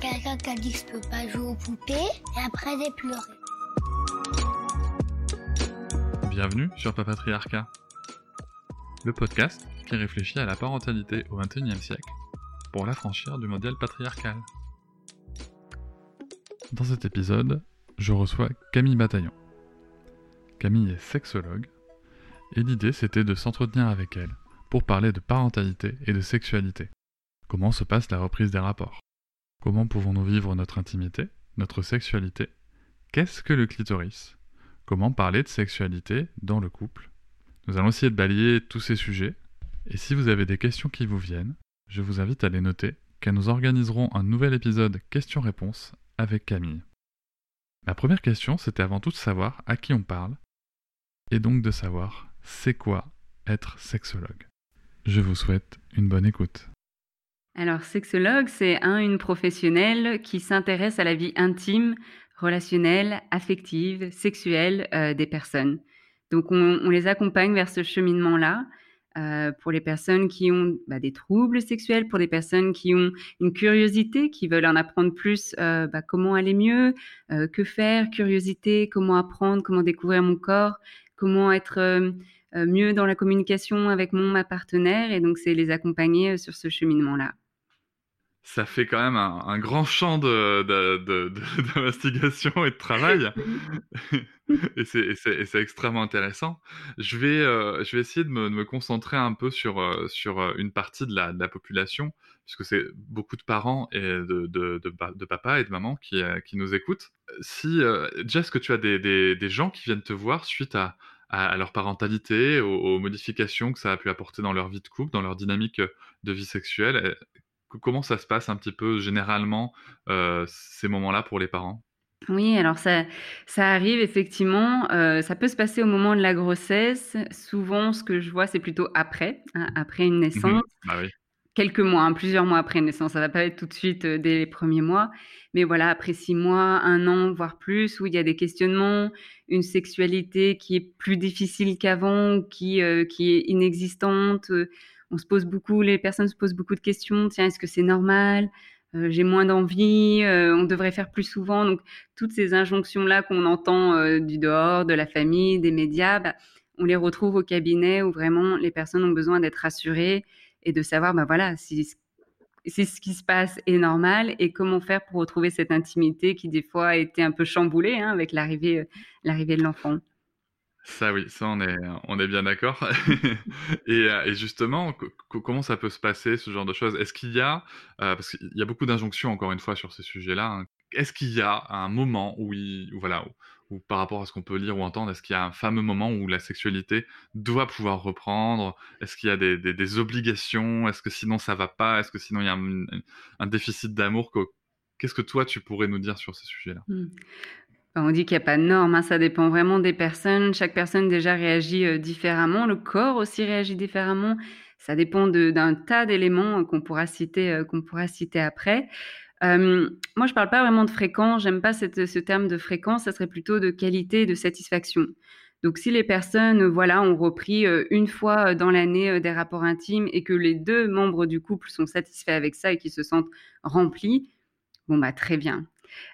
Quelqu'un qui a dit que je peux pas jouer aux poupées et après j'ai pleuré. Bienvenue sur Papatriarcat, le podcast qui réfléchit à la parentalité au XXIe siècle pour l'affranchir du modèle patriarcal. Dans cet épisode, je reçois Camille Bataillon. Camille est sexologue et l'idée c'était de s'entretenir avec elle pour parler de parentalité et de sexualité. Comment se passe la reprise des rapports? Comment pouvons-nous vivre notre intimité, notre sexualité? Qu'est-ce que le clitoris? Comment parler de sexualité dans le couple? Nous allons essayer de balayer tous ces sujets. Et si vous avez des questions qui vous viennent, je vous invite à les noter, car nous organiserons un nouvel épisode questions-réponses avec Camille. Ma première question, c'était avant tout de savoir à qui on parle, et donc de savoir c'est quoi être sexologue? Je vous souhaite une bonne écoute. Alors, sexologue, c'est un, une professionnelle qui s'intéresse à la vie intime, relationnelle, affective, sexuelle euh, des personnes. Donc, on, les accompagne vers ce cheminement-là. Euh, pour les personnes qui ont bah, des troubles sexuels, pour des personnes qui ont une curiosité, qui veulent en apprendre plus, euh, bah, comment aller mieux, que faire, curiosité, comment apprendre, comment découvrir mon corps, comment être mieux dans la communication avec mon ma partenaire. Et donc, c'est les accompagner sur ce cheminement-là ça fait quand même un, un grand champ d'investigation de, de, de, et de travail. et c'est extrêmement intéressant. Je vais, euh, je vais essayer de me, concentrer un peu sur, euh, sur euh, une partie de la, la population, puisque c'est beaucoup de parents et de, de, papa et de maman qui, euh, qui nous écoutent. Si, déjà, est-ce que tu as des, des, des, gens qui viennent te voir suite à, à, à leur parentalité, aux, aux, modifications que ça a pu apporter dans leur vie de couple, dans leur dynamique de vie sexuelle Comment ça se passe un petit peu généralement euh, ces moments-là pour les parents? Oui, alors ça, ça arrive effectivement. Euh, ça peut se passer au moment de la grossesse. Souvent, ce que je vois, c'est plutôt après, hein, après une naissance. Mmh bah oui. Quelques mois, hein, plusieurs mois après une naissance. Ça va pas être tout de suite euh, dès les premiers mois. Mais voilà, après six mois, un an, voire plus, où il y a des questionnements, une sexualité qui est plus difficile qu'avant, qui, euh, qui est inexistante on se pose beaucoup, les personnes se posent beaucoup de questions. Tiens, est-ce que c'est normal? Euh, J'ai moins d'envie. Euh, on devrait faire plus souvent. Donc, toutes ces injonctions-là qu'on entend euh, du dehors, de la famille, des médias, bah, on les retrouve au cabinet où vraiment les personnes ont besoin d'être rassurées et de savoir, bah voilà, si ce qui se passe est normal et comment faire pour retrouver cette intimité qui des fois a été un peu chamboulée hein, avec l'arrivée l'arrivée de l'enfant. Ça oui, ça on est, on est bien d'accord. et, euh, et, justement, comment ça peut se passer, ce genre de choses? Est-ce qu'il y a, euh, parce qu'il y a beaucoup d'injonctions encore une fois sur ces sujets-là, hein, est-ce qu'il y a un moment où, il, où voilà, par rapport à ce qu'on peut lire ou entendre, est-ce qu'il y a un fameux moment où la sexualité doit pouvoir reprendre? Est-ce qu'il y a des, des, des obligations? Est-ce que sinon ça va pas? Est-ce que sinon il y a un, un déficit d'amour? Qu'est-ce que toi tu pourrais nous dire sur ces sujets-là? Mmh. On dit qu'il n'y a pas de normes, hein, ça dépend vraiment des personnes. Chaque personne déjà réagit euh, différemment, le corps aussi réagit différemment. Ça dépend d'un tas d'éléments qu'on pourra citer, euh, qu'on pourra citer après. Euh, moi, je parle pas vraiment de fréquence. J'aime pas ce terme de fréquence. Ça serait plutôt de qualité et de satisfaction. Donc, si les personnes, voilà, ont repris une fois dans l'année des rapports intimes et que les deux membres du couple sont satisfaits avec ça et qu'ils se sentent remplis, bon bah très bien.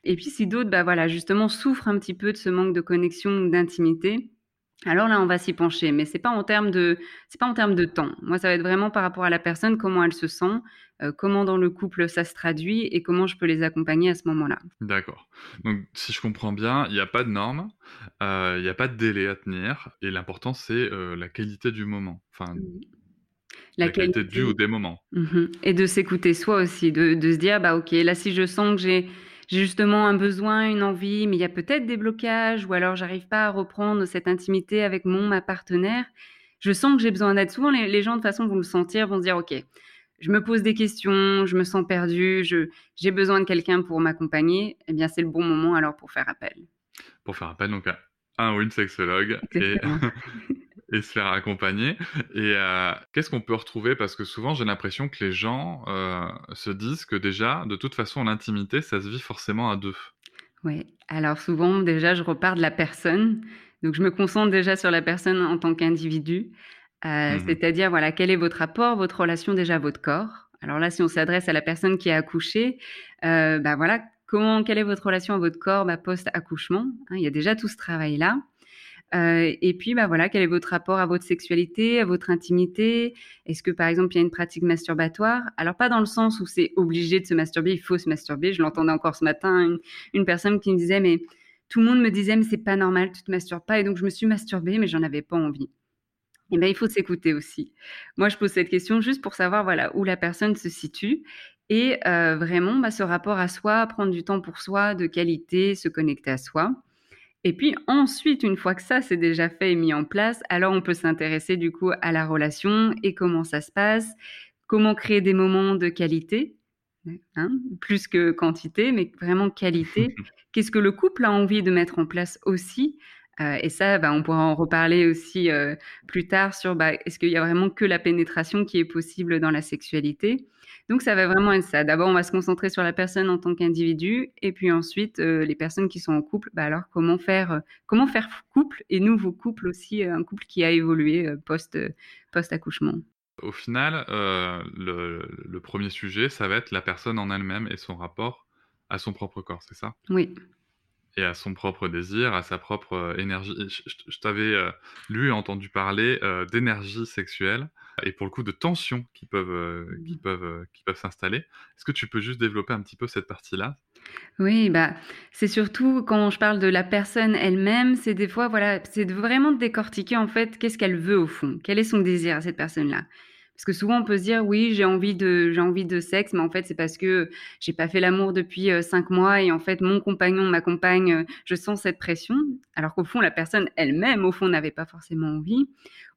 Et puis si d'autres, bah voilà, justement souffrent un petit peu de ce manque de connexion, d'intimité, alors là, on va s'y pencher, mais c'est pas en termes de, c'est pas en termes de temps. Moi, ça va être vraiment par rapport à la personne, comment elle se sent, euh, comment dans le couple ça se traduit et comment je peux les accompagner à ce moment-là. D'accord. Donc, si je comprends bien, il n'y a pas de normes, euh, il n'y a pas de délai à tenir, et l'important c'est euh, la qualité du moment. Enfin. La, la, qualité, qualité du ou des moments. Mmh. Et de s'écouter soi aussi, de, de, se dire, bah ok, là si je sens que j'ai j'ai justement un besoin, une envie, mais il y a peut-être des blocages, ou alors j'arrive pas à reprendre cette intimité avec mon ma partenaire. Je sens que j'ai besoin d'aide. Souvent, les, les, gens de façon vont le sentir, vont se dire, ok, je me pose des questions, je me sens perdue, j'ai besoin de quelqu'un pour m'accompagner, eh bien, c'est le bon moment alors pour faire appel. Pour faire appel, donc, à un ou une sexologue et, et, se faire accompagner. Et euh, qu'est-ce qu'on peut retrouver? Parce que souvent, j'ai l'impression que les gens euh, se disent que déjà, de toute façon, l'intimité, ça se vit forcément à deux. Oui, alors souvent, déjà, je repars de la personne. Donc, je me concentre déjà sur la personne en tant qu'individu. Euh, mmh c'est-à-dire, voilà, quel est votre rapport, votre relation déjà à votre corps? Alors là, si on s'adresse à la personne qui a accouché, euh, bah voilà, comment, quelle est votre relation à votre corps bah, post-accouchement? Hein, Il y a déjà tout ce travail-là. Euh, et puis, bah voilà, quel est votre rapport à votre sexualité, à votre intimité? Est-ce que, par exemple, il y a une pratique masturbatoire? Alors, pas dans le sens où c'est obligé de se masturber, il faut se masturber. Je l'entendais encore ce matin, une, personne qui me disait, mais tout le monde me disait, mais c'est pas normal, tu te masturbes pas. Et donc, je me suis masturbée, mais j'en avais pas envie. Eh bien, il faut s'écouter aussi. Moi, je pose cette question juste pour savoir voilà, où la personne se situe et euh, vraiment bah, ce rapport à soi, prendre du temps pour soi, de qualité, se connecter à soi. Et puis ensuite, une fois que ça c'est déjà fait et mis en place, alors on peut s'intéresser du coup à la relation et comment ça se passe, comment créer des moments de qualité, hein, plus que quantité, mais vraiment qualité. Qu'est-ce que le couple a envie de mettre en place aussi euh, et ça, bah, on pourra en reparler aussi euh, plus tard sur bah, est-ce qu'il y a vraiment que la pénétration qui est possible dans la sexualité. Donc ça va vraiment être ça. D'abord, on va se concentrer sur la personne en tant qu'individu, et puis ensuite, euh, les personnes qui sont en couple, bah, alors comment faire, comment faire couple, et nouveau couple aussi, un couple qui a évolué post, post-accouchement. Au final, le, le premier sujet, ça va être la personne en elle-même et son rapport à son propre corps, c'est ça? Oui et à son propre désir, à sa propre énergie. Je, t'avais euh, lu et entendu parler euh, d'énergie sexuelle et pour le coup de tensions qui peuvent, qui mmh. peuvent, qui peuvent s'installer. Est-ce que tu peux juste développer un petit peu cette partie-là? Oui, bah, c'est surtout quand je parle de la personne elle-même, c'est des fois, voilà, c'est vraiment de décortiquer en fait qu'est-ce qu'elle veut au fond, quel est son désir à cette personne-là? Parce que souvent, on peut se dire, oui, j'ai envie de, j'ai envie de sexe, mais en fait, c'est parce que j'ai pas fait l'amour depuis euh, cinq mois et en fait, mon compagnon, ma compagne, euh, je sens cette pression. Alors qu'au fond, la personne elle-même, au fond, n'avait pas forcément envie.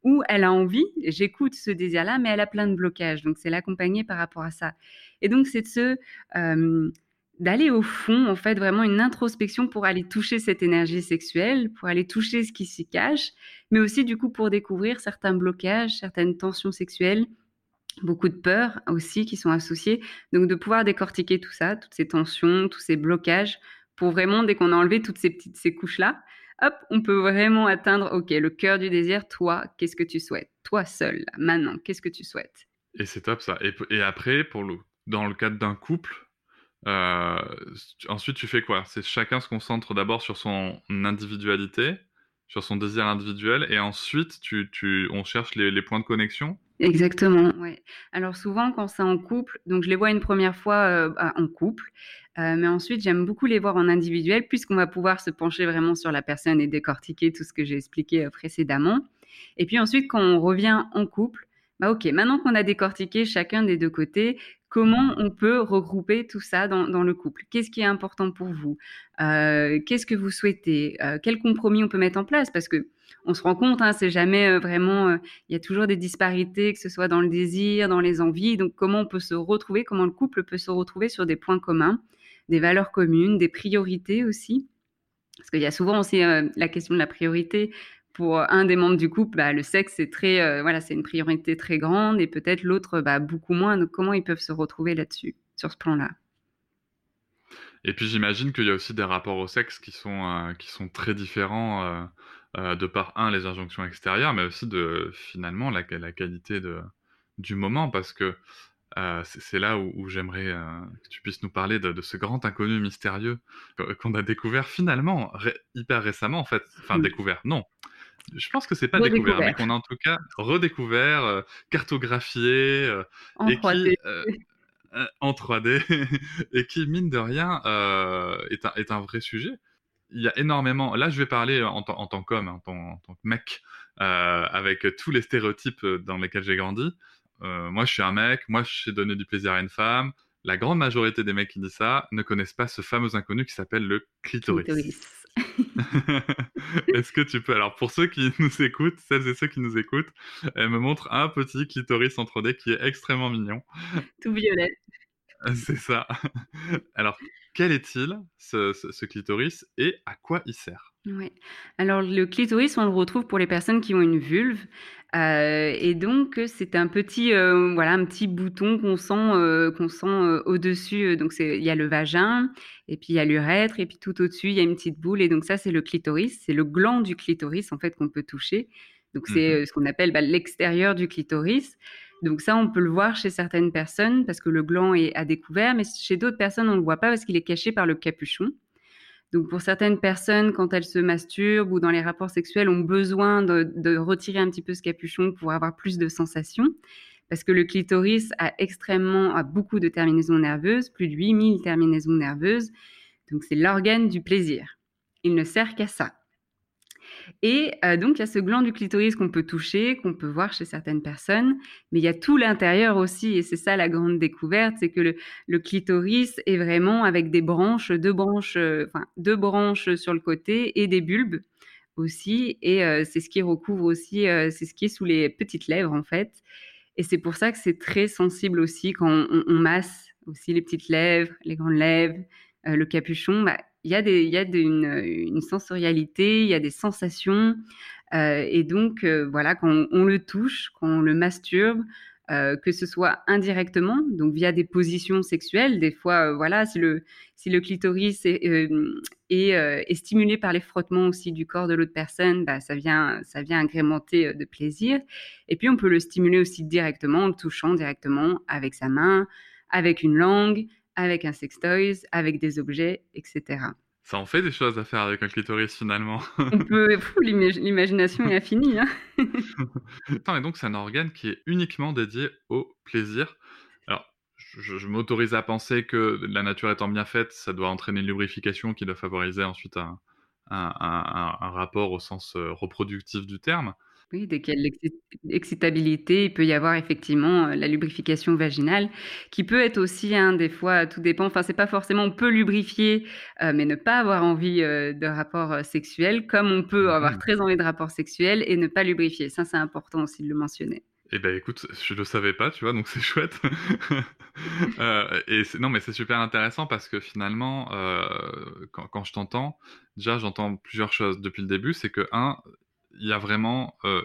Ou elle a envie, j'écoute ce désir-là, mais elle a plein de blocages. Donc, c'est l'accompagner par rapport à ça. Et donc, c'est de se, euh, d'aller au fond, en fait, vraiment une introspection pour aller toucher cette énergie sexuelle, pour aller toucher ce qui s'y cache, mais aussi du coup pour découvrir certains blocages, certaines tensions sexuelles, beaucoup de peurs aussi qui sont associées. Donc de pouvoir décortiquer tout ça, toutes ces tensions, tous ces blocages, pour vraiment, dès qu'on a enlevé toutes ces petites ces couches-là, hop, on peut vraiment atteindre, ok, le cœur du désir, toi, qu'est-ce que tu souhaites? Toi seul, maintenant, qu'est-ce que tu souhaites? Et c'est top ça. Et, et après, pour le, dans le cadre d'un couple, euh, ensuite, tu fais quoi? C'est chacun se concentre d'abord sur son individualité, sur son désir individuel, et ensuite, on cherche les, les points de connexion? Exactement, ouais. Alors souvent, quand c'est en couple, donc je les vois une première fois euh, bah, en couple, euh, mais ensuite j'aime beaucoup les voir en individuel, puisqu'on va pouvoir se pencher vraiment sur la personne et décortiquer tout ce que j'ai expliqué précédemment. Et puis ensuite, quand on revient en couple, bah ok, maintenant qu'on a décortiqué chacun des deux côtés, comment on peut regrouper tout ça dans, le couple? Qu'est-ce qui est important pour vous? Euh, Qu'est-ce que vous souhaitez? Euh, Quel compromis on peut mettre en place? Parce que on se rend compte, hein, c'est jamais euh, vraiment, il y a toujours des disparités, que ce soit dans le désir, dans les envies. Donc comment on peut se retrouver Comment le couple peut se retrouver sur des points communs, des valeurs communes, des priorités aussi? Parce qu'il y a souvent aussi la question de la priorité pour un des membres du couple, bah, le sexe c'est très, euh, voilà, c'est une priorité très grande et peut-être l'autre bah, beaucoup moins. Donc comment ils peuvent se retrouver là-dessus, sur ce plan-là? Et puis j'imagine qu'il y a aussi des rapports au sexe qui sont euh, qui sont très différents euh, de par un les injonctions extérieures, mais aussi de finalement la, la qualité de du moment parce que c'est là où, j'aimerais que tu puisses nous parler de, ce grand inconnu mystérieux qu'on a découvert finalement hyper récemment en fait. Enfin découvert, non je pense que c'est pas découvert, mais qu'on a en tout cas redécouvert, euh, cartographié, euh, en et 3D. Qui, euh, en 3D, et qui, mine de rien, est un, est, un, vrai sujet. Il y a énormément. Là, je vais parler en, en tant qu'homme, en, en, tant que mec, avec tous les stéréotypes dans lesquels j'ai grandi. moi, je suis un mec, moi, je sais donner du plaisir à une femme. La grande majorité des mecs qui disent ça ne connaissent pas ce fameux inconnu qui s'appelle le clitoris. clitoris Est-ce que tu peux, alors pour ceux qui nous écoutent, celles et ceux qui nous écoutent, elle me montre un petit clitoris en 3D qui est extrêmement mignon. Tout violet. C'est ça. Alors, quel est-il, ce, ce- ce clitoris, et à quoi il sert? Ouais. Alors le clitoris, on le retrouve pour les personnes qui ont une vulve, heu et donc heu, c'est un petit, heu, voilà, un petit bouton qu'on sent, qu'on sent, au-dessus, donc c'est il y a le vagin et puis il y a l'urètre et puis tout au-dessus, il y a une petite boule et donc ça, c'est le clitoris. C'est le gland du clitoris, en fait, qu'on peut toucher. Donc c'est, heu, ce qu'on appelle, bah, l'extérieur du clitoris. Donc ça, on peut le voir chez certaines personnes parce que le gland est à découvert, mais chez d'autres personnes, on ne le voit pas parce qu'il est caché par le capuchon. Donc pour certaines personnes, quand elles se masturbent ou dans les rapports sexuels, ont besoin de, retirer un petit peu ce capuchon pour avoir plus de sensations. Parce que le clitoris a extrêmement, a beaucoup de terminaisons nerveuses, plus de 8000 terminaisons nerveuses. Donc c'est l'organe du plaisir. Il ne sert qu'à ça. Et euh, donc, il y a ce gland du clitoris qu'on peut toucher, qu'on peut voir chez certaines personnes, mais il y a tout l'intérieur aussi, et c'est ça la grande découverte, c'est que le, clitoris est vraiment avec des branches, deux branches, euh, deux branches sur le côté et des bulbes aussi, et euh, c'est ce qui recouvre aussi, c'est ce qui est sous les petites lèvres en fait, et c'est pour ça que c'est très sensible aussi quand on, masse aussi les petites lèvres, les grandes lèvres, le capuchon, bah, il y a, des, y a une, sensorialité, il y a des sensations. Euh, et donc, euh, voilà, quand on, le touche, quand on le masturbe, euh, que ce soit indirectement, donc via des positions sexuelles, des fois, voilà, si le, si le clitoris est, est, est, stimulé par les frottements aussi du corps de l'autre personne, bah, ça, vient, ça vient agrémenter de plaisir. Et puis, on peut le stimuler aussi directement, en le touchant directement avec sa main, avec une langue, avec un sextoys, avec des objets, etc. Ça en fait des choses à faire avec un clitoris finalement. On peut, l'imagination est infinie. Hein et donc c'est un organe qui est uniquement dédié au plaisir. Alors, je, je m'autorise à penser que la nature étant bien faite, ça doit entraîner une lubrification qui doit favoriser ensuite un, un, un, un rapport au sens euh, reproductif du terme. Oui, dès qu'il y a de l'excitabilité, il peut y avoir effectivement la lubrification vaginale, qui peut être aussi, hein, des fois, tout dépend. Enfin, c'est pas forcément, on peut lubrifier, euh, mais ne pas avoir envie euh, de rapport euh, sexuel, comme on peut avoir mmh. très envie de rapport sexuel et ne pas lubrifier. Ça, c'est important aussi de le mentionner. Eh ben écoute, je le savais pas, tu vois, donc c'est chouette. euh, et non, mais c'est super intéressant parce que finalement, euh, quand, quand, je t'entends, déjà j'entends plusieurs choses depuis le début. C'est que un, il y a vraiment euh,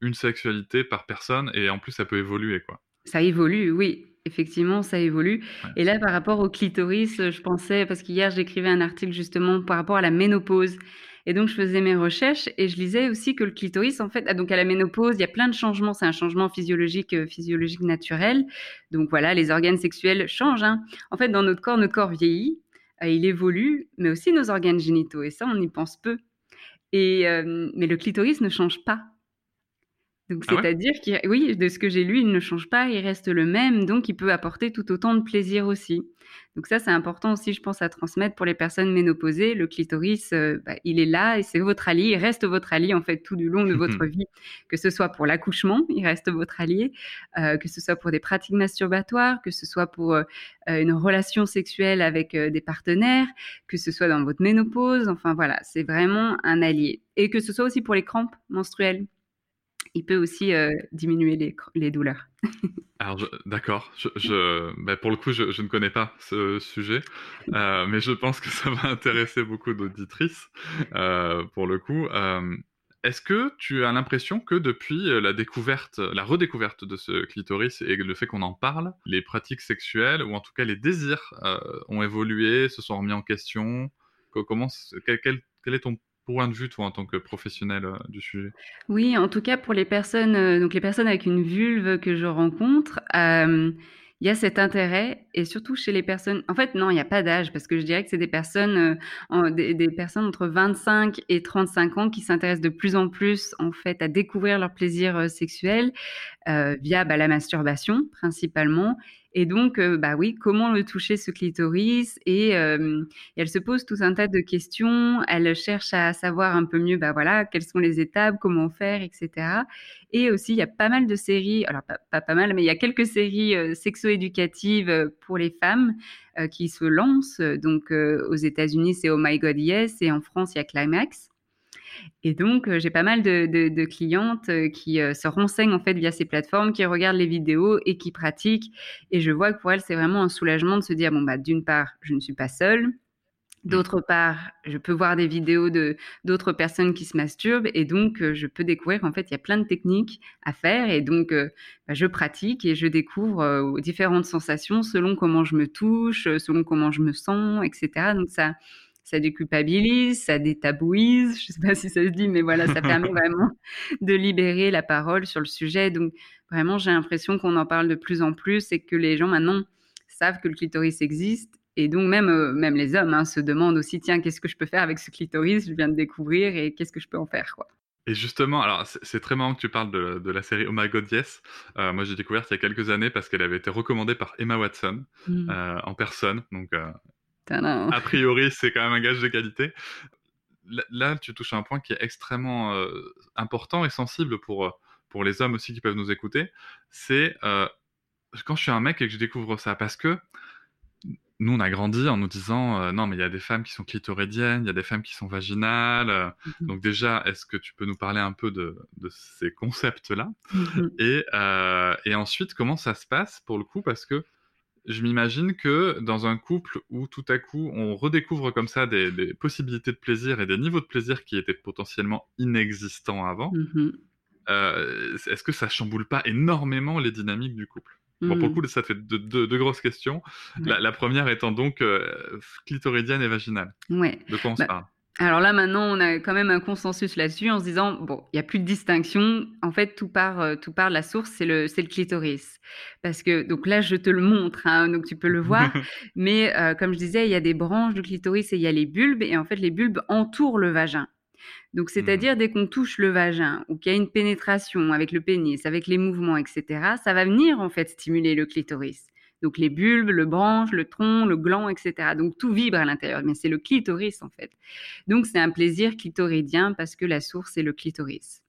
une sexualité par personne et en plus ça peut évoluer quoi. Ça évolue, oui. Effectivement, ça évolue. Ouais. Et là, par rapport au clitoris, je pensais, parce qu'hier, j'écrivais un article justement par rapport à la ménopause. Et donc, je faisais mes recherches et je lisais aussi que le clitoris, en fait, donc à la ménopause, il y a plein de changements. C'est un changement physiologique, euh, physiologique naturel. Donc voilà, les organes sexuels changent. Hein. En fait, dans notre corps, notre corps vieillit, euh, il évolue, mais aussi nos organes génitaux. Et ça, on y pense peu. Et, euh, mais le clitoris ne change pas. Donc, Ah ouais c'est-à-dire qu'il, oui, de ce que j'ai lu, il ne change pas, il reste le même, donc il peut apporter tout autant de plaisir aussi. Donc ça, c'est important aussi, je pense, à transmettre pour les personnes ménopausées. Le clitoris, euh, bah, il est là et c'est votre allié, il reste votre allié en fait tout du long de votre vie, que ce soit pour l'accouchement, il reste votre allié, euh, que ce soit pour des pratiques masturbatoires, que ce soit pour euh, une relation sexuelle avec des partenaires, que ce soit dans votre ménopause. Enfin voilà, c'est vraiment un allié. Et que ce soit aussi pour les crampes menstruelles il peut aussi euh, diminuer les, douleurs. Alors, d'accord. Je, pour le coup, je, ne connais pas ce sujet, euh, mais je pense que ça va intéresser beaucoup d'auditrices. euh, pour le coup, est-ce que tu as l'impression que depuis la découverte, la redécouverte de ce clitoris et le fait qu'on en parle, les pratiques sexuelles ou en tout cas les désirs ont évolué, se sont remis en question? Co- Comment, quel, quel- quel est ton point de vue, toi, en tant que professionnel euh, du sujet? Oui, en tout cas pour les personnes, euh, donc les personnes avec une vulve que je rencontre, euh, il y a cet intérêt et surtout chez les personnes. En fait, non, il n'y a pas d'âge parce que je dirais que c'est des personnes, des, personnes entre 25 et 35 ans qui s'intéressent de plus en plus en fait à découvrir leur plaisir sexuel via bah, la masturbation principalement Et donc, euh, bah oui, comment le toucher ce clitoris? Et, elle se pose tout un tas de questions. Elle cherche à savoir un peu mieux, bah voilà, quelles sont les étapes, comment faire, etc. Et aussi, il y a pas mal de séries, alors pas pas, mal, mais il y a quelques séries sexo-éducatives pour les femmes qui se lancent. Donc, aux États-Unis, c'est Oh My God Yes, et en France, il y a Climax. Et donc, euh, j'ai pas mal de, de- de clientes euh, qui euh, se renseignent en fait via ces plateformes, qui regardent les vidéos et qui pratiquent. Et je vois que pour elles, c'est vraiment un soulagement de se dire bon bah d'une part, je ne suis pas seule. D'autre part, je peux voir des vidéos de d'autres personnes qui se masturbent et donc euh, je peux découvrir qu'en fait il y a plein de techniques à faire et donc euh, bah, je pratique et je découvre euh, différentes sensations selon comment je me touche, selon comment je me sens, etc. Donc ça ça déculpabilise, ça détabouise, je sais pas si ça se dit, mais voilà, ça permet vraiment de libérer la parole sur le sujet. Donc vraiment, j'ai l'impression qu'on en parle de plus en plus et que les gens maintenant savent que le clitoris existe. Et donc même, euh, même les hommes hein, se demandent aussi, tiens, qu'est-ce que je peux faire avec ce clitoris? Je viens de découvrir et qu'est-ce que je peux en faire quoi. Et justement, alors c'est très marrant que tu parles de, de la série Oh My God Yes. Euh, moi, j'ai découvert il y a quelques années parce qu'elle avait été recommandée par Emma Watson Mm. euh, en personne. Donc, euh. A priori, c'est quand même un gage de qualité. Là, tu touches à un point qui est extrêmement euh, important et sensible pour, euh, pour les hommes aussi qui peuvent nous écouter. C'est euh, quand je suis un mec et que je découvre ça. Parce que nous, on a grandi en nous disant euh, non, mais il y a des femmes qui sont clitoridiennes, il y a des femmes qui sont vaginales. euh, Mhm. donc, déjà, est-ce que tu peux nous parler un peu de, de ces concepts-là? Mhm. et, euh, et ensuite, comment ça se passe pour le coup? Parce que je m'imagine que dans un couple où tout à coup on redécouvre comme ça des, des possibilités de plaisir et des niveaux de plaisir qui étaient potentiellement inexistants avant, Mhm. euh, est-ce que ça chamboule pas énormément les dynamiques du couple? Bon, pour le Mhm. coup, ça fait deux, grosses questions. La, Ouais. la première étant donc euh, clitoridienne et vaginale. Ouais. De quoi on se Bah, parle? Alors là, maintenant, on a quand même un consensus là-dessus en se disant, bon, il n'y a plus de distinction. En fait, tout part, euh, tout part de la source, c'est le, le clitoris. Parce que, donc là, je te le montre, hein, donc tu peux le voir. Mais euh, comme je disais, il y a des branches du clitoris et il y a les bulbes. Et en fait, les bulbes entourent le vagin. Donc, c'est-à-dire, dès qu'on touche le vagin ou qu'il y a une pénétration avec le pénis, avec les mouvements, etc., ça va venir, en fait, stimuler le clitoris. Donc, les bulbes, le branche, le tronc, le gland, etc. Donc, tout vibre à l'intérieur. Mais c'est le clitoris, en fait. Donc, c'est un plaisir clitoridien parce que la source est le clitoris.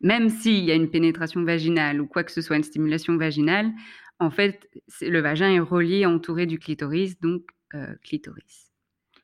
Même s'il y a une pénétration vaginale ou quoi que ce soit, une stimulation vaginale, en fait, le vagin est relié, entouré du clitoris, donc euh, clitoris.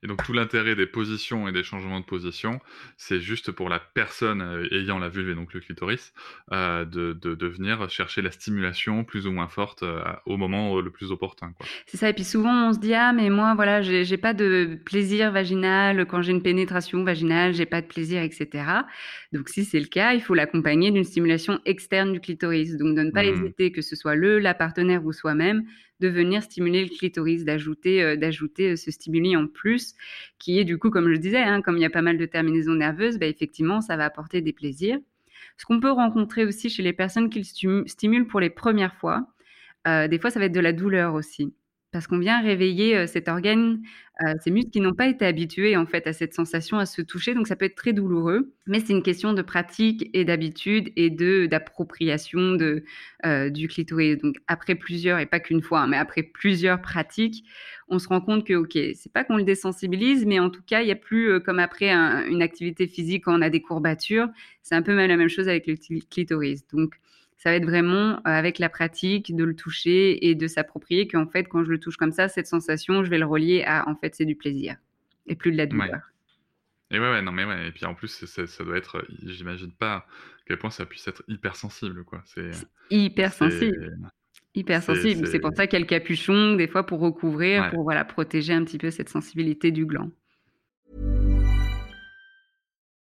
Et donc tout l'intérêt des positions et des changements de position, c'est juste pour la personne euh, ayant la vulve et donc le clitoris, euh, de, de, de venir chercher la stimulation plus ou moins forte euh, au moment le plus opportun. C'est ça. Et puis souvent, on se dit ah mais moi voilà, j'ai pas de plaisir vaginal quand j'ai une pénétration vaginale, j'ai pas de plaisir, etc. Donc si c'est le cas, il faut l'accompagner d'une stimulation externe du clitoris. Donc de ne pas Mhm. hésiter, que ce soit le, la partenaire ou soi-même, de venir stimuler le clitoris, d'ajouter euh, d'ajouter euh, ce stimuli en plus, qui est du coup, comme je disais, hein, comme il y a pas mal de terminaisons nerveuses, bah, effectivement, ça va apporter des plaisirs. Ce qu'on peut rencontrer aussi chez les personnes qui le stimu- stimulent pour les premières fois, euh, des fois, ça va être de la douleur aussi. Parce qu'on vient réveiller cet organe, ces muscles qui n'ont pas été habitués en fait à cette sensation, à se toucher, donc ça peut être très douloureux. Mais c'est une question de pratique et d'habitude et de d'appropriation de du clitoris. Donc après plusieurs et pas qu'une fois, hein, mais après plusieurs pratiques, on se rend compte que ok, c'est pas qu'on le désensibilise, mais en tout cas, il y a plus comme après un- une activité physique on a des courbatures, c'est un peu la même chose avec le cli- clitoris. Donc ça va être vraiment euh, avec la pratique de le toucher et de s'approprier qu'en fait, quand je le touche comme ça, cette sensation, je vais le relier à en fait, c'est du plaisir et plus de la douleur. Ouais. Et ouais, ouais, non, mais ouais. Et puis en plus, ça doit être, euh, j'imagine pas à quel point ça puisse être hyper sensible, quoi. C'est Hyper c'est- sensible, hyper c'est- sensible. C'est c'est- pour ça qu'il y a le capuchon, des fois pour recouvrir, Ouais. pour voilà, protéger un petit peu cette sensibilité du gland.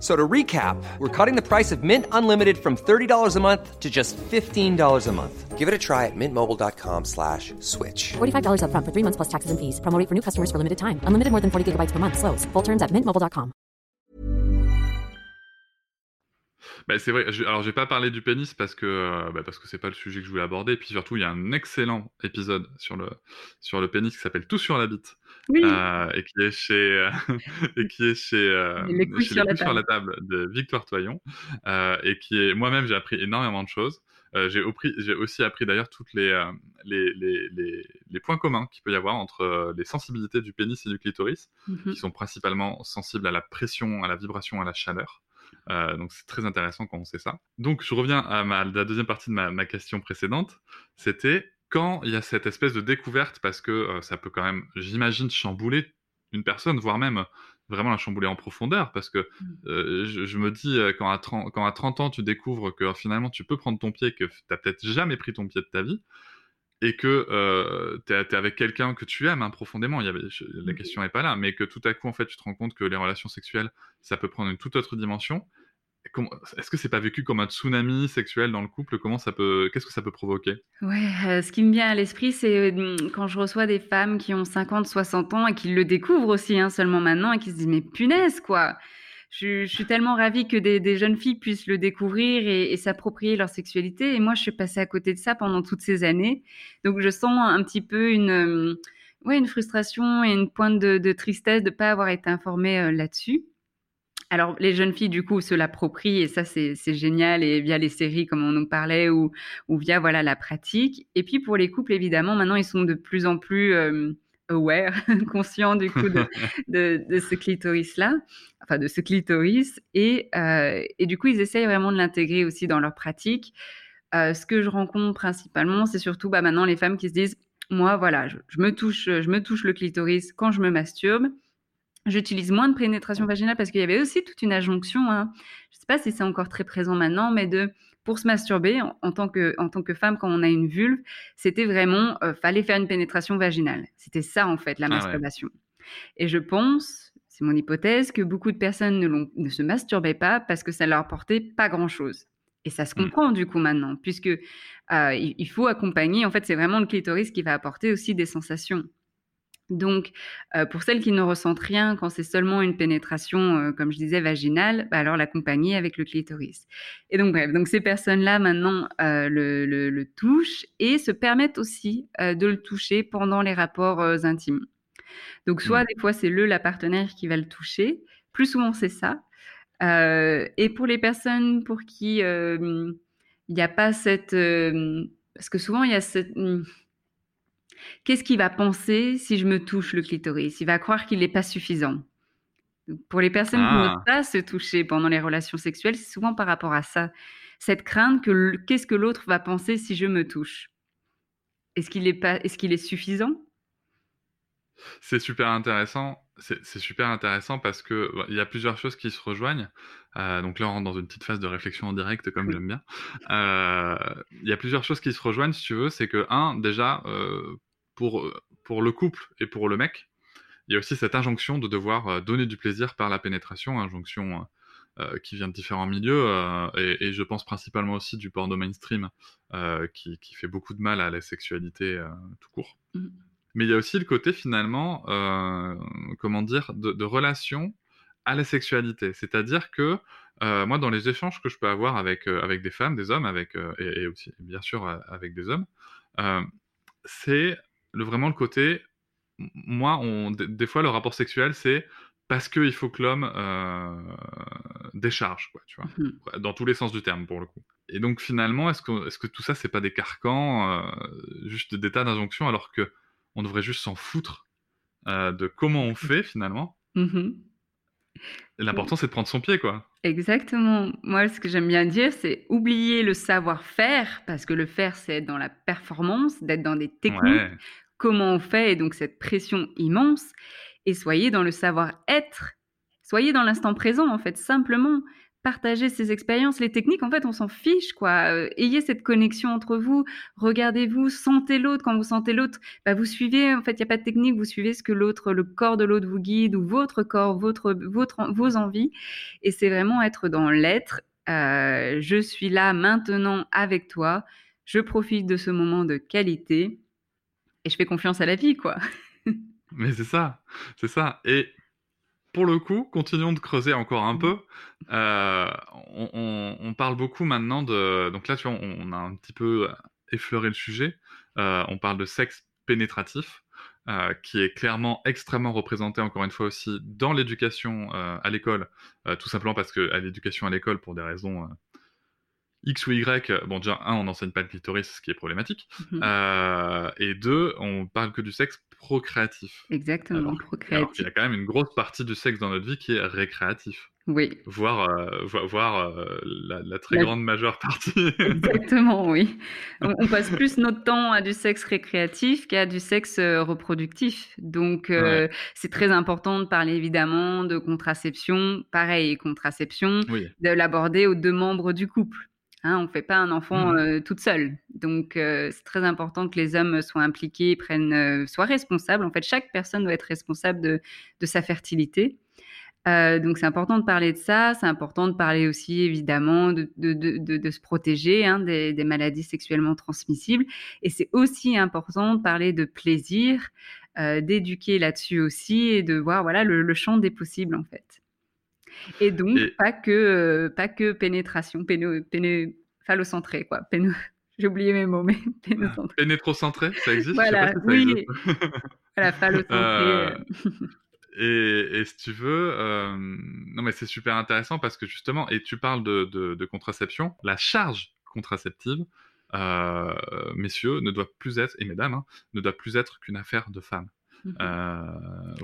So to recap, we're cutting the price of Mint Unlimited from $30 a month to just $15 a month. Give it a try at mintmobile.com slash switch. $45 upfront for three months plus taxes and fees. Promo for new customers for limited time. Unlimited more than 40 gigabytes per month. Slows. Full terms at mintmobile.com. Bah, c'est vrai, je alors j'ai pas parlé du pénis parce que, heu, bah, parce que c'est pas le sujet que je voulais aborder et puis surtout il y a un excellent épisode sur le sur le pénis qui s'appelle «Tout sur la bite», Oui! heu et qui est chez, heu et qui est chez, Les hem, couilles chez sur Les la sur la table. de Victoire Toyon, et qui est moi-même j'ai appris énormément de choses. J'ai aussi appris d'ailleurs toutes les, les les les les points communs qu'il peut y avoir entre, les sensibilités du pénis et du clitoris, Mmh qui sont principalement sensibles à la pression, à la vibration, à la chaleur. Donc c'est très intéressant quand on sait ça. Donc je reviens à ma la deuxième partie de ma ma question précédente, c'était quand il y a cette espèce de découverte parce que, heu, ça peut quand même, j'imagine, chambouler une personne, voire même vraiment la chambouler en profondeur parce que, Mmh. heu, je je me dis, quand à tren quand à 30 ans tu découvres que finalement tu peux prendre ton pied, que tu as peut-être jamais pris ton pied de ta vie et que, heu, tu es avec quelqu'un que tu aimes, hein, profondément, il y avait je la Mmh. question est pas là, mais que tout à coup, en fait, tu te rends compte que les relations sexuelles, ça peut prendre une toute autre dimension. Est-ce que c'est pas vécu comme un tsunami sexuel dans le couple? Comment ça peut qu'est-ce que ça peut provoquer? Ouais, heu, ce qui me vient à l'esprit, c'est, mmh, quand je reçois des femmes qui ont 50-60 ans et qui le découvrent aussi, hein, seulement maintenant et qui se disent: «Mais punaise, quoi!» je suis tellement ravie que des jeunes filles puissent le découvrir et s'approprier leur sexualité et moi, je suis passée à côté de ça pendant toutes ces années. Donc je sens un petit peu une, hem, ouais, une frustration et une pointe de de tristesse de pas avoir été informée, là-dessus. Alors les jeunes filles, du coup, se l'approprient et ça, c'est génial et via les séries comme on en parlait ou ou via, voilà, la pratique et puis pour les couples, évidemment, maintenant, ils sont de plus en plus, aware, conscients du coup de de de ce clitoris-là, enfin de ce clitoris et heu et du coup, ils essayent vraiment de l'intégrer aussi dans leur pratique. Heu, ce que je rencontre principalement, c'est surtout, bah, maintenant les femmes qui se disent: «Moi, voilà, je je me touche, je me touche le clitoris quand je me masturbe. J'utilise moins de pénétration vaginale» parce qu'il y avait aussi toute une injonction, hein, je sais pas si c'est encore très présent maintenant, mais de pour se masturber en en tant que en tant que femme, quand on a une vulve, c'était vraiment, heu, fallait faire une pénétration vaginale. C'était ça, en fait, la Ah ouais. masturbation et je pense, c'est mon hypothèse, que beaucoup de personnes ne ne se masturbaient pas parce que ça leur apportait pas grand-chose et ça se Mmh. comprend, du coup, maintenant puisque, il il faut accompagner, en fait, c'est vraiment le clitoris qui va apporter aussi des sensations. Donc heu, pour celles qui ne ressentent rien quand c'est seulement une pénétration, heu, comme je disais vaginale, bah, alors l'accompagner avec le clitoris et donc bref, donc ces personnes-là maintenant, heu, le le le touchent et se permettent aussi, de le toucher pendant les rapports, intimes. Donc soit Mmh. des fois, c'est le, la partenaire qui va le toucher, plus souvent c'est ça, et pour les personnes pour qui, il y a pas cette, parce que souvent il y a cette, mmh Qu'est-ce qu'il va penser si je me touche le clitoris? Il va croire qu'il est pas suffisant. Pour les personnes qui n'osent Ah! pas se toucher pendant les relations sexuelles, c'est souvent par rapport à ça. Cette crainte que qu'est-ce que l'autre va penser si je me touche? Est-ce qu'il est pas qu'il est suffisant? C'est super intéressant. C'est super intéressant parce que, bah, il y a plusieurs choses qui se rejoignent. Heu, donc là, on rentre dans une petite phase de réflexion en direct comme Oui. j'aime bien. Heu, il y a plusieurs choses qui se rejoignent si tu veux. C'est que 1 déjà, heu, pour, heu, pour le couple et pour le mec, il y a aussi cette injonction de devoir, heu, donner du plaisir par la pénétration, injonction, heu, qui vient de différents milieux, et et je pense principalement aussi du porno mainstream, qui qui fait beaucoup de mal à la sexualité, tout court. Mmh. Mais il y a aussi le côté finalement, comment dire? De de relation à la sexualité. C'est-à-dire que, moi dans les échanges que je peux avoir avec, avec des femmes, des hommes, avec, et et aussi bien sûr, avec des hommes, c'est le vraiment le côté, moi on des fois le rapport sexuel, c'est parce qu'il faut que l'homme, heu, décharge quoi, tu vois? Mmh mh. Dans tous les sens du terme pour le coup et donc finalement, est-ce que est-ce que tout ça, c'est pas des carcans, heu, juste des tas d'injonctions alors qu'on devrait juste s'en foutre, heu, de comment on fait finalement? Mmh Oui. L'important, c'est de prendre son pied, quoi. Exactement. Moi, ce que j'aime bien dire, c'est oublier le savoir-faire, parce que le faire, c'est être dans la performance, d'être dans des techniques. Ouais. Comment on fait et donc cette pression immense et soyez dans le savoir-être. Soyez dans l'instant présent, en fait, simplement. Partagez ces expériences. Les techniques, en fait, on s'en fiche, quoi. Heu, ayez cette connexion entre vous. Regardez-vous, sentez l'autre. Quand vous sentez l'autre, bah, vous suivez, en fait, il y a pas de technique, vous suivez ce que l'autre le corps de l'autre vous guide ou votre corps, votre votre vos envies et c'est vraiment être dans l'être. Heu, je suis là maintenant avec toi, je profite de ce moment de qualité et je fais confiance à la vie, quoi. Mais c'est ça, c'est ça et pour le coup, continuons de creuser encore un peu. Euh, on, on- on parle beaucoup maintenant de. Donc là, tu vois, on, on a un petit peu effleuré le sujet. Euh, on parle de sexe pénétratif, euh, qui est clairement extrêmement représenté, encore une fois aussi, dans l'éducation euh, à l'école. Euh, tout simplement parce que à l'éducation à l'école, pour des raisons euh, X ou Y, euh, bon, déjà, un, on n'enseigne pas le clitoris, ce qui est problématique. Euh, et deux, on parle que du sexe procréatif. Exactement, Alors, alors procréatif. y a quand même une grosse partie du sexe dans notre vie qui est récréatif, Oui, voire, euh, vo- voire euh, la, la très La- grande majeure partie. exactement, oui. On, on passe plus notre temps à du sexe récréatif qu'à du sexe euh, reproductif. Donc, euh, c'est très important de parler évidemment de contraception. Pareil, contraception, oui, de l'aborder aux deux membres du couple. Hein, on ne fait pas un enfant Mhm. euh, toute seule. Donc, euh, c'est très important que les hommes soient impliqués, prennent, euh, soient responsables. En fait, chaque personne doit être responsable de, de sa fertilité. Euh, donc, c'est important de parler de ça. C'est important de parler aussi, évidemment, de, se protéger hein, des, des maladies sexuellement transmissibles. Et c'est aussi important de parler de plaisir, d'éduquer là-dessus aussi et de voir voilà, le, le champ des possibles, en fait. Et donc, Et- pas, que, euh, pas que pénétration, péno, péné, phallocentré, quoi. Péno- J'ai oublié mes mots, mais pénocentré. pénétrocentré, ça existe? Voilà, si ça oui. existe. Voilà, phallocentré. Euh, euh, Et, et si tu veux, euh, non mais c'est super intéressant parce que justement, et tu parles de, de- de contraception, la charge contraceptive, euh, messieurs, ne doit plus être, et mesdames, hein, ne doit plus être qu'une affaire de femmes. Euh,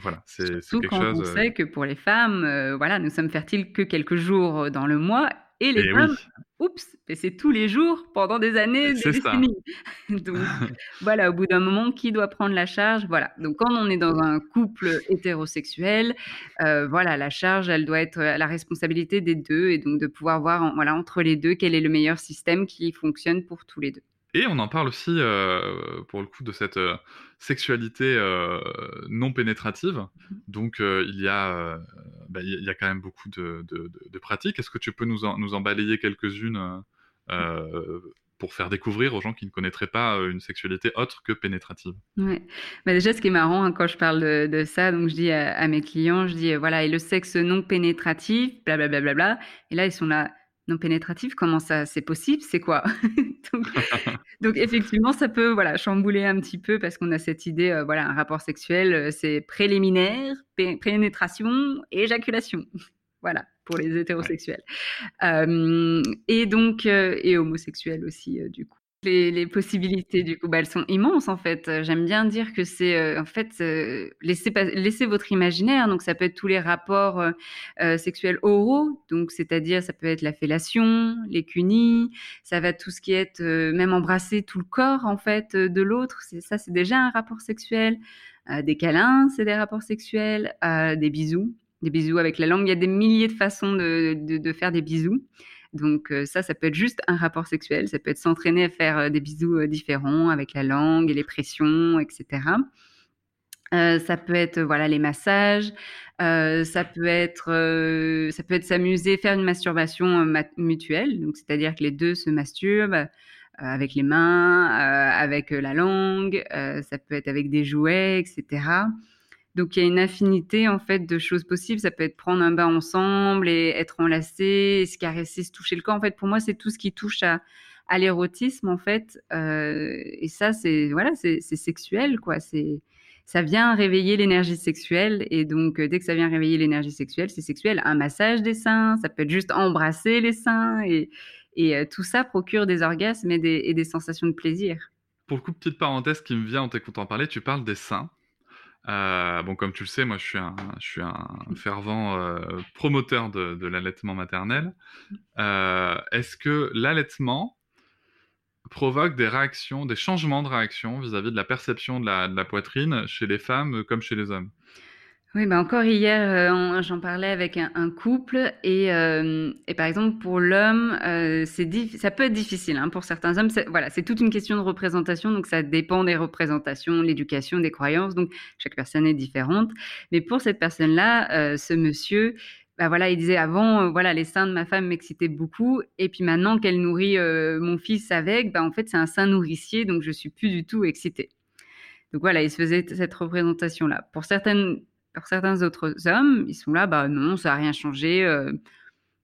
voilà, c'est quelque quand chose. on euh, sait que pour les femmes, euh, voilà, nous sommes fertiles que quelques jours dans le mois, et les et femmes, oui, oups, mais c'est tous les jours pendant des années, des décennies. Donc voilà, au bout d'un moment, qui doit prendre la charge? Voilà. Donc quand on est dans un couple hétérosexuel, euh, voilà, la charge, elle doit être à la responsabilité des deux, et donc de pouvoir voir, voilà, entre les deux, quel est le meilleur système qui fonctionne pour tous les deux. Et on en parle aussi, euh, pour le coup, de cette euh, sexualité euh, non pénétrative. Donc, il, y a, euh, bah, il y a- il y a quand même beaucoup de, de- de- de pratiques. Est-ce que tu peux nous en, nous en balayer quelques-unes pour faire découvrir aux gens qui ne connaîtraient pas une sexualité autre que pénétrative? Ouais. Bah déjà, ce qui est marrant hein, quand je parle de, de ça, donc je dis à, à mes clients, je dis euh, voilà, et le sexe non pénétratif, blablabla, bla, bla, bla. et là ils sont là, non pénétratif, comment ça, c'est possible, c'est quoi? Donc, donc, effectivement, ça peut voilà chambouler un petit peu parce qu'on a cette idée, euh, voilà, un rapport sexuel, euh, c'est préliminaire, pé- pénétration, éjaculation. Voilà, pour les hétérosexuels. Euh, et donc, euh, et homosexuels aussi, du coup. Les, possibilités, du coup, bah, elles sont immenses, en fait. Euh, J'aime bien dire que c'est, euh, en fait, euh, laissez, pas- laissez votre imaginaire. Donc, ça peut être tous les rapports euh, sexuels oraux. Donc, c'est-à-dire, ça peut être la fellation, les cunis. Ça va tout ce qui est, même embrasser tout le corps, en fait, de l'autre. Ça, c'est déjà un rapport sexuel. Des câlins, c'est des rapports sexuels. Des bisous des bisous avec la langue. Il y a des milliers de façons de faire des bisous. Donc euh, ça, ça peut être juste un rapport sexuel. Ça peut être s'entraîner à faire euh, des bisous euh, différents avec la langue et les pressions, etc. Ça peut être voilà les massages. Ça peut être ça peut être s'amuser, faire une masturbation ma- mutuelle. Donc c'est-à-dire que les deux se masturbent. avec les mains, avec la langue, ça peut être avec des jouets, etc. Donc il y a une infinité en fait de choses possibles. Ça peut être prendre un bain ensemble et être enlacé, se caresser, se toucher le corps. En fait, pour moi, c'est tout ce qui touche à, l'érotisme en fait. Euh, et ça, c'est voilà, c'est sexuel quoi. C'est ça vient réveiller l'énergie sexuelle et donc euh, dès que ça vient réveiller l'énergie sexuelle, c'est sexuel. Un massage des seins, ça peut être juste embrasser les seins et et euh, tout ça procure des orgasmes et des, et des sensations de plaisir. Pour le coup, petite parenthèse qui me vient en t'écoutant parler, tu parles des seins. Euh, bon, comme tu le sais, moi, je suis un, je suis un fervent euh, promoteur de, de l'allaitement maternel. Euh, Est-ce que l'allaitement provoque des réactions, des changements de réaction vis-à-vis de la perception de la, de la poitrine chez les femmes comme chez les hommes? Oui, bah encore hier, euh, j'en parlais avec un, couple et, euh, et par exemple pour l'homme, euh, ça peut être difficile hein, pour certains hommes. Voilà, c'est toute une question de représentation, donc ça dépend des représentations, l'éducation, des croyances. Donc chaque personne est différente. Mais pour cette personne-là, euh, ce monsieur, bah voilà, il disait avant, voilà, les seins de ma femme m'excitaient beaucoup, et puis maintenant qu'elle nourrit mon fils avec, bah en fait c'est un sein nourricier, donc je suis plus du tout excitée. Donc voilà, il se faisait cette représentation-là. Pour certaines pour certains autres hommes, ils sont là, bah non, ça n'a rien changé. euh,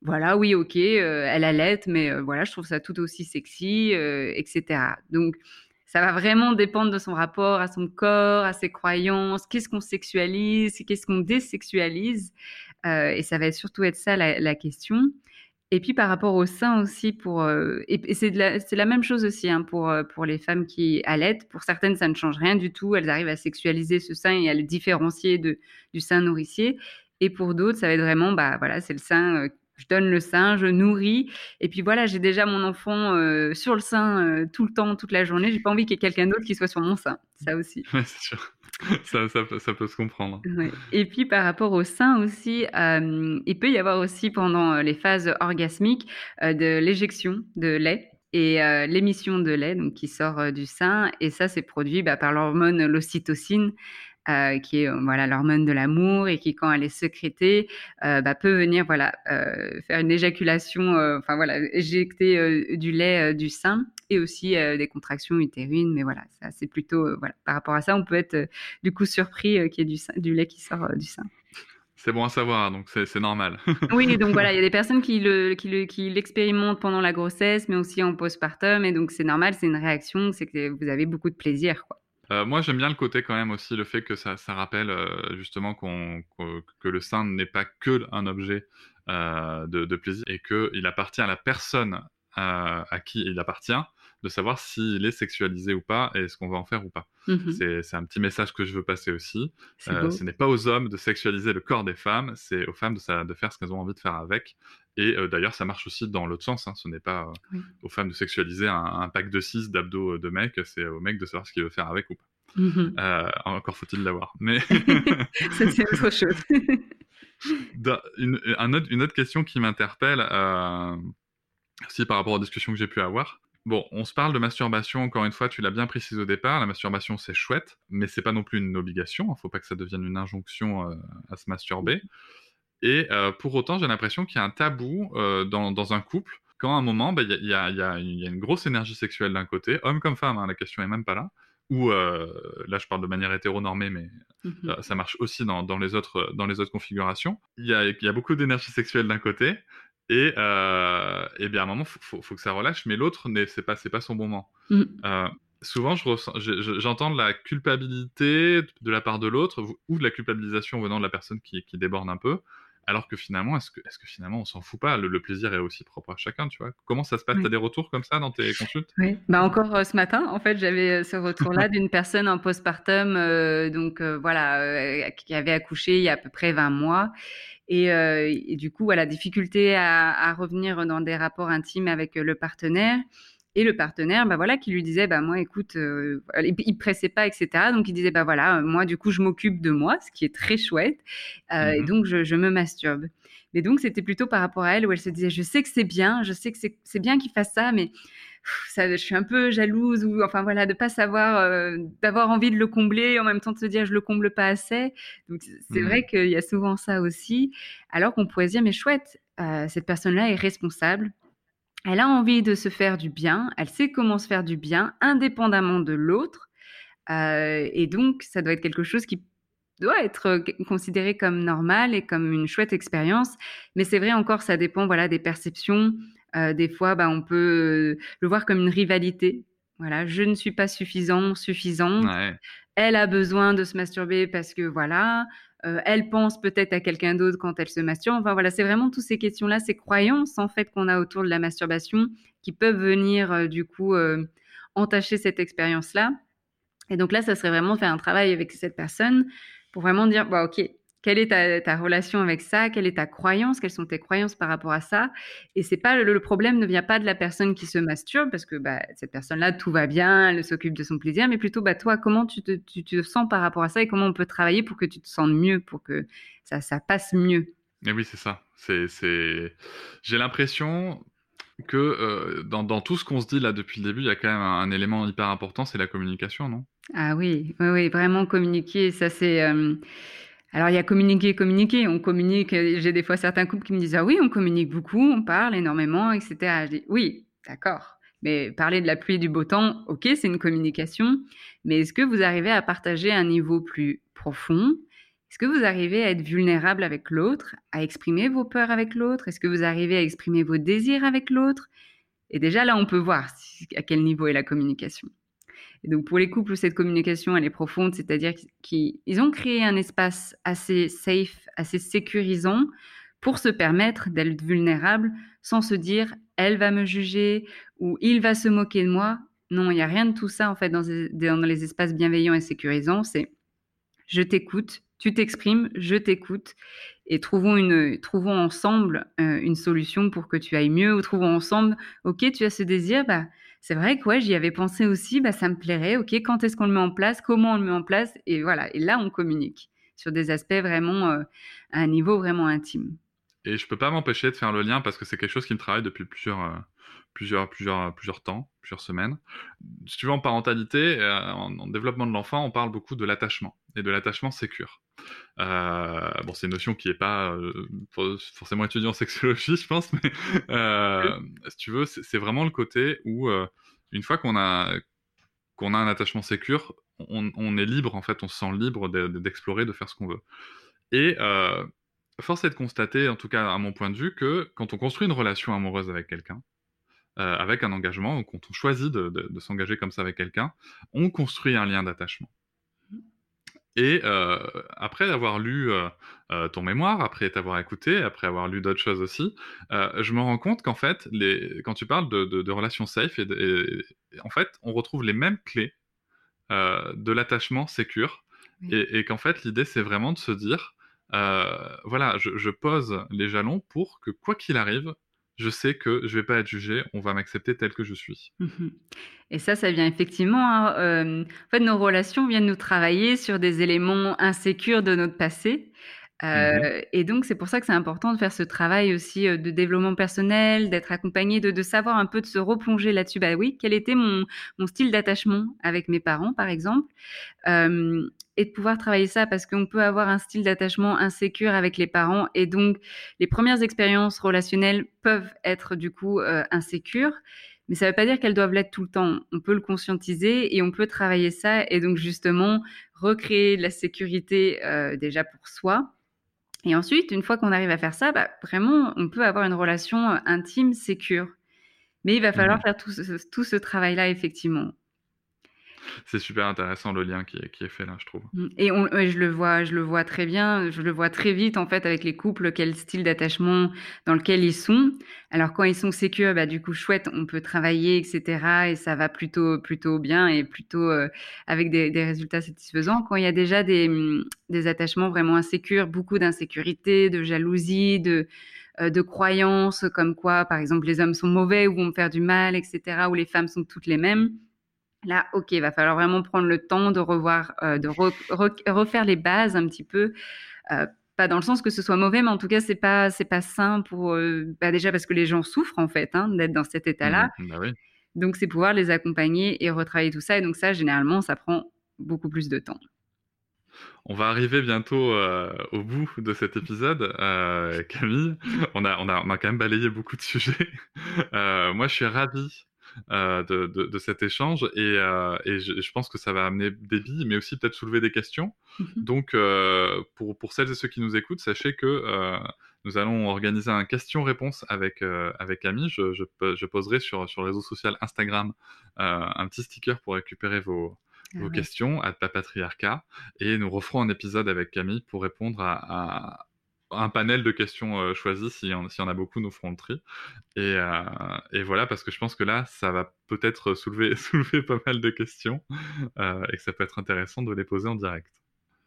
voilà, oui, ok, euh, elle allait, mais euh, voilà, je trouve ça tout aussi sexy, euh, etc. Donc, ça va vraiment dépendre de son rapport à son corps, à ses croyances, qu'est-ce qu'on sexualise, qu'est-ce qu'on désexualise. Et ça va surtout être ça la question. Et puis par rapport au sein aussi, pour, euh, et, c'est la, même chose aussi hein, pour, euh, pour les femmes qui allaitent. Pour certaines, ça ne change rien du tout. Elles arrivent à sexualiser ce sein et à le différencier de, du sein nourricier. Et pour d'autres, ça va être vraiment, bah voilà, c'est le sein, euh, je donne le sein, je nourris. Et puis voilà, j'ai déjà mon enfant euh, sur le sein tout le temps, toute la journée. J'ai pas envie qu'il y ait quelqu'un d'autre qui soit sur mon sein. Ça aussi. Ouais, c'est sûr. ça, peut- se comprendre. Et puis par rapport au sein aussi, il peut y avoir aussi pendant les phases orgasmiques de l'éjection de lait et l'émission de lait donc qui sort du sein et ça c'est produit bah, par l'hormone l'ocytocine euh, qui est euh, voilà l'hormone de l'amour et qui quand elle est sécrétée euh, bah, peut venir voilà faire une éjaculation enfin voilà éjecter du lait du sein et aussi des contractions utérines mais voilà ça c'est plutôt voilà par rapport à ça on peut être du coup surpris qu'il y ait du, lait qui sort du sein. C'est bon à savoir, donc c'est normal. Oui, donc voilà, il y a des personnes qui le, qui le, qui l'expérimentent pendant la grossesse, mais aussi en postpartum, et donc c'est normal, c'est une réaction, c'est que vous avez beaucoup de plaisir, quoi. Euh, moi, j'aime bien le côté quand même aussi, le fait que ça, rappelle euh, justement qu'on, que le sein n'est pas que un objet euh, de, de plaisir et qu'il appartient à la personne à qui il appartient de savoir s'il est sexualisé ou pas et ce qu'on va en faire ou pas. Mhm. C'est, un petit message que je veux passer aussi. Euh, ce n'est pas aux hommes de sexualiser le corps des femmes, c'est aux femmes de, sa- de faire ce qu'elles ont envie de faire avec. Et euh, d'ailleurs, ça marche aussi dans l'autre sens. hein. Ce n'est pas euh, Oui. aux femmes de sexualiser un, un pack de 6 d'abdos de mec, c'est aux mecs de savoir ce qu'il veut faire avec ou pas. Mhm. Encore faut-il l'avoir. Mais Ça, c'est autre chose. dans- une, un autre- une autre question qui m'interpelle, aussi par rapport aux discussions que j'ai pu avoir. Bon, on se parle de masturbation, encore une fois, tu l'as bien précisé au départ, la masturbation c'est chouette, mais c'est pas non plus une obligation, il faut pas que ça devienne une injonction euh, à se masturber. Et euh, pour autant, j'ai l'impression qu'il y a un tabou euh, dans, dans un couple, quand à un moment, bah, il y, a, y y y une grosse énergie sexuelle d'un côté, homme comme femme, hein, la question est même pas là, ou là je parle de manière hétéronormée, mais Mhm. ça marche aussi dans, dans les autres, dans les autres configurations. Il y a beaucoup d'énergie sexuelle d'un côté, et, euh, et bien à un moment, il faut, faut- faut que ça relâche, mais l'autre, n'est- c'est pas, pas son moment. Mhm. Euh, souvent, je- je- j'entends de la culpabilité de la part de l'autre, ou de la culpabilisation venant de la personne qui, qui déborde un peu, alors que finalement, est-ce que, est-ce que finalement on s'en fout pas? Le, le plaisir est aussi propre à chacun, tu vois Comment ça se passe? Oui. T'as des retours comme ça dans tes consultes? Oui, bah encore euh, ce matin, en fait, j'avais euh, ce retour-là d'une personne en postpartum, euh, donc euh, voilà, qui avait accouché il y a à peu près 20 mois. Et, et du coup, voilà, difficulté à, à revenir dans des rapports intimes avec le partenaire. Et le partenaire, bah voilà, qui lui disait, bah moi, écoute, euh, il, pressait pas, etc. Donc il disait, bah voilà, euh, moi, du coup, je m'occupe de moi, ce qui est très chouette. Euh, Et Mhm. donc, je, je me masturbe. Mais donc, c'était plutôt par rapport à elle où elle se disait, je sais que c'est bien, je sais que c'est bien qu'il fasse ça, mais ça, je suis un peu jalouse ou enfin voilà de pas savoir euh, d'avoir envie de le combler et en même temps de se dire je le comble pas assez donc c'est vrai qu'il y a souvent ça aussi alors qu'on pourrait se dire mais chouette euh, cette personne là est responsable elle a envie de se faire du bien elle sait comment se faire du bien indépendamment de l'autre Euh, et donc ça doit être quelque chose qui doit être euh, considéré comme normal et comme une chouette expérience mais c'est vrai encore ça dépend voilà des perceptions euh, des fois, bah, on peut le voir comme une rivalité. Voilà, je ne suis pas suffisant, suffisante. Ouais. Elle a besoin de se masturber parce que voilà, euh, elle pense peut-être à quelqu'un d'autre quand elle se masturbe. Enfin voilà, c'est vraiment toutes ces questions-là, ces croyances en fait qu'on a autour de la masturbation qui peuvent venir euh, du coup euh, entacher cette expérience-là. Et donc là, ça serait vraiment faire un travail avec cette personne pour vraiment dire, bah, ok, quelle est ta, ta relation avec ça? Quelle est ta croyance? Quelles sont tes croyances par rapport à ça? Et c'est pas le, le problème ne vient pas de la personne qui se masturbe parce que bah, cette personne-là tout va bien, elle s'occupe de son plaisir, mais plutôt bah toi comment tu te, tu te sens par rapport à ça et comment on peut travailler pour que tu te sentes mieux, pour que ça, ça passe mieux? Et oui, c'est ça. C'est. J'ai l'impression que euh, dans, dans tout ce qu'on se dit là depuis le début, il y a quand même un, un élément hyper important, c'est la communication, non? Ah oui, oui, oui, vraiment communiquer, ça c'est. euh, Alors il y a communiquer, communiquer. On communique. euh, J'ai des fois certains couples qui me disent ah oui, on communique beaucoup, on parle énormément, etc. Je dis oui, d'accord. Mais parler de la pluie et du beau temps, ok, c'est une communication. Mais est-ce que vous arrivez à partager un niveau plus profond? Est-ce que vous arrivez à être vulnérable avec l'autre, à exprimer vos peurs avec l'autre? Est-ce que vous arrivez à exprimer vos désirs avec l'autre? Et déjà là, on peut voir à quel niveau est la communication. Et donc pour les couples où cette communication elle est profonde, c'est-à-dire qu'ils ont créé un espace assez safe, assez sécurisant pour se permettre d'être vulnérable sans se dire elle va me juger ou il va se moquer de moi. Non, il n'y a rien de tout ça en fait dans, les espaces bienveillants et sécurisants. C'est je t'écoute, tu t'exprimes, je t'écoute et trouvons, une, trouvons ensemble euh, une solution pour que tu ailles mieux ou trouvons ensemble, ok, tu as ce désir, bah, c'est vrai que ouais, j'y avais pensé aussi, bah, ça me plairait, ok, quand est-ce qu'on le met en place, comment on le met en place, et voilà, et là on communique sur des aspects vraiment euh, à un niveau vraiment intime. Et je peux pas m'empêcher de faire le lien parce que c'est quelque chose qui me travaille depuis plusieurs, euh, plusieurs, plusieurs, plusieurs temps, plusieurs semaines. Si tu veux, en parentalité, euh, en, développement de l'enfant, on parle beaucoup de l'attachement et de l'attachement sécure. Euh, bon, c'est une notion qui n'est pas forcément étudiée en sexologie, je pense, mais si tu veux, c'est vraiment le côté où, une fois qu'on a, qu'on a un attachement sécure, on, on, est libre, en fait, on se sent libre d'explorer, de, de, faire ce qu'on veut. Et force est de constater, en tout cas à mon point de vue, que quand on construit une relation amoureuse avec quelqu'un, euh, avec un engagement, ou quand on choisit de, s'engager comme ça avec quelqu'un, on construit un lien d'attachement. Et euh, après avoir lu euh, ton mémoire, après t'avoir écouté, après avoir lu d'autres choses aussi, je me rends compte qu'en fait, les, quand tu parles de, relations safe, et, en fait, on retrouve les mêmes clés de l'attachement sécure, et qu'en fait, l'idée, c'est vraiment de se dire, voilà, je, pose les jalons pour que quoi qu'il arrive, je sais que je vais pas être jugé, on va m'accepter tel que je suis. Mmh et ça, ça vient effectivement. Hein, euh, en fait, nos relations viennent nous travailler sur des éléments insécures de notre passé. Mmh euh, et donc, c'est pour ça que c'est important de faire ce travail aussi de développement personnel, d'être accompagné, de, savoir un peu, de se replonger là-dessus. Bah oui, quel était mon, style d'attachement avec mes parents, par exemple et de pouvoir travailler ça parce qu'on peut avoir un style d'attachement insécure avec les parents et donc les premières expériences relationnelles peuvent être du coup euh, insécures. Mais ça ne veut pas dire qu'elles doivent l'être tout le temps. On peut le conscientiser et on peut travailler ça et donc justement recréer de la sécurité euh, déjà pour soi. Et ensuite, une fois qu'on arrive à faire ça, bah, vraiment, on peut avoir une relation euh, intime, sécure. Mais il va falloir mmh faire tout tout ce travail-là, effectivement c'est super intéressant le lien qui est, fait là, je trouve. Mmh. Et, je le vois, je le vois très bien, je le vois très vite en fait avec les couples, quel style d'attachement dans lequel ils sont. Alors quand ils sont sécures, bah du coup chouette, on peut travailler, etc. Et ça va plutôt plutôt bien et plutôt euh, avec des, résultats satisfaisants. Quand il y a déjà des, des attachements vraiment insécures, beaucoup d'insécurité, de jalousie, de euh, de croyances comme quoi, par exemple, les hommes sont mauvais ou vont me faire du mal, etc., ou les femmes sont toutes les mêmes. Là, ok, il va falloir vraiment prendre le temps de revoir, euh, de refaire les bases un petit peu. Euh, pas dans le sens que ce soit mauvais, mais en tout cas, c'est pas c'est pas sain pour euh, bah, déjà parce que les gens souffrent en fait hein, d'être dans cet état-là. Mmh, bah oui. Donc, c'est pouvoir les accompagner et retravailler tout ça. Et donc ça, généralement, ça prend beaucoup plus de temps. On va arriver bientôt au bout de cet épisode, Camille. On a, on, a, on a quand même balayé beaucoup de sujets. moi, je suis ravi euh, de, de, cet échange et, euh, et je, je, pense que ça va amener des billes, mais aussi peut-être soulever des questions. Mmh Donc, euh, pour, pour celles et ceux qui nous écoutent, sachez que nous allons organiser un question-réponse avec, avec Camille. Je, je, je, poserai sur, sur le réseau social Instagram un petit sticker pour récupérer vos, ah vos questions à Patriarcat et nous referons un épisode avec Camille pour répondre à, un panel de questions euh, choisies. S'il y, en a beaucoup, nous ferons le tri. Euh, et, voilà, parce que je pense que là, ça va peut-être soulever, soulever pas mal de questions euh, et que ça peut être intéressant de les poser en direct.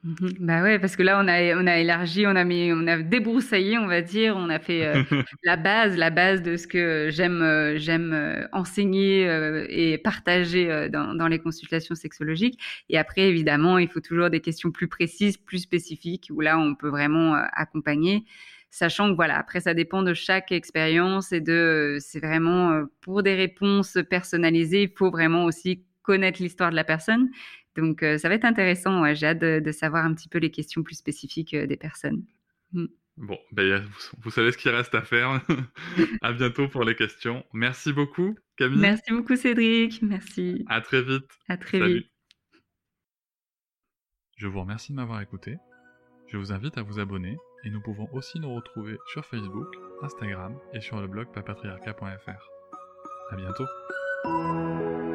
Mmh bah ouais, parce que là, on a, on a élargi, on a, mis, on a débroussaillé, on va dire, on a fait euh, la base, la base de ce que j'aime, euh, j'aime euh, enseigner et partager dans, dans, les consultations sexologiques. Et après, évidemment, il faut toujours des questions plus précises, plus spécifiques, où là, on peut vraiment accompagner. Sachant que voilà, après, ça dépend de chaque expérience et de, c'est vraiment pour des réponses personnalisées, il faut vraiment aussi connaître l'histoire de la personne donc, euh, ça va être intéressant. J'ai hâte de, savoir un petit peu les questions plus spécifiques euh, des personnes. Mm. Bon, ben, vous, savez ce qu'il reste à faire. à bientôt pour les questions. Merci beaucoup, Camille. Merci beaucoup, Cédric. Merci. À très vite. À très vite. Je vous remercie de m'avoir écouté. Je vous invite à vous abonner et nous pouvons aussi nous retrouver sur Facebook, Instagram et sur le blog papatriarca.fr. À bientôt.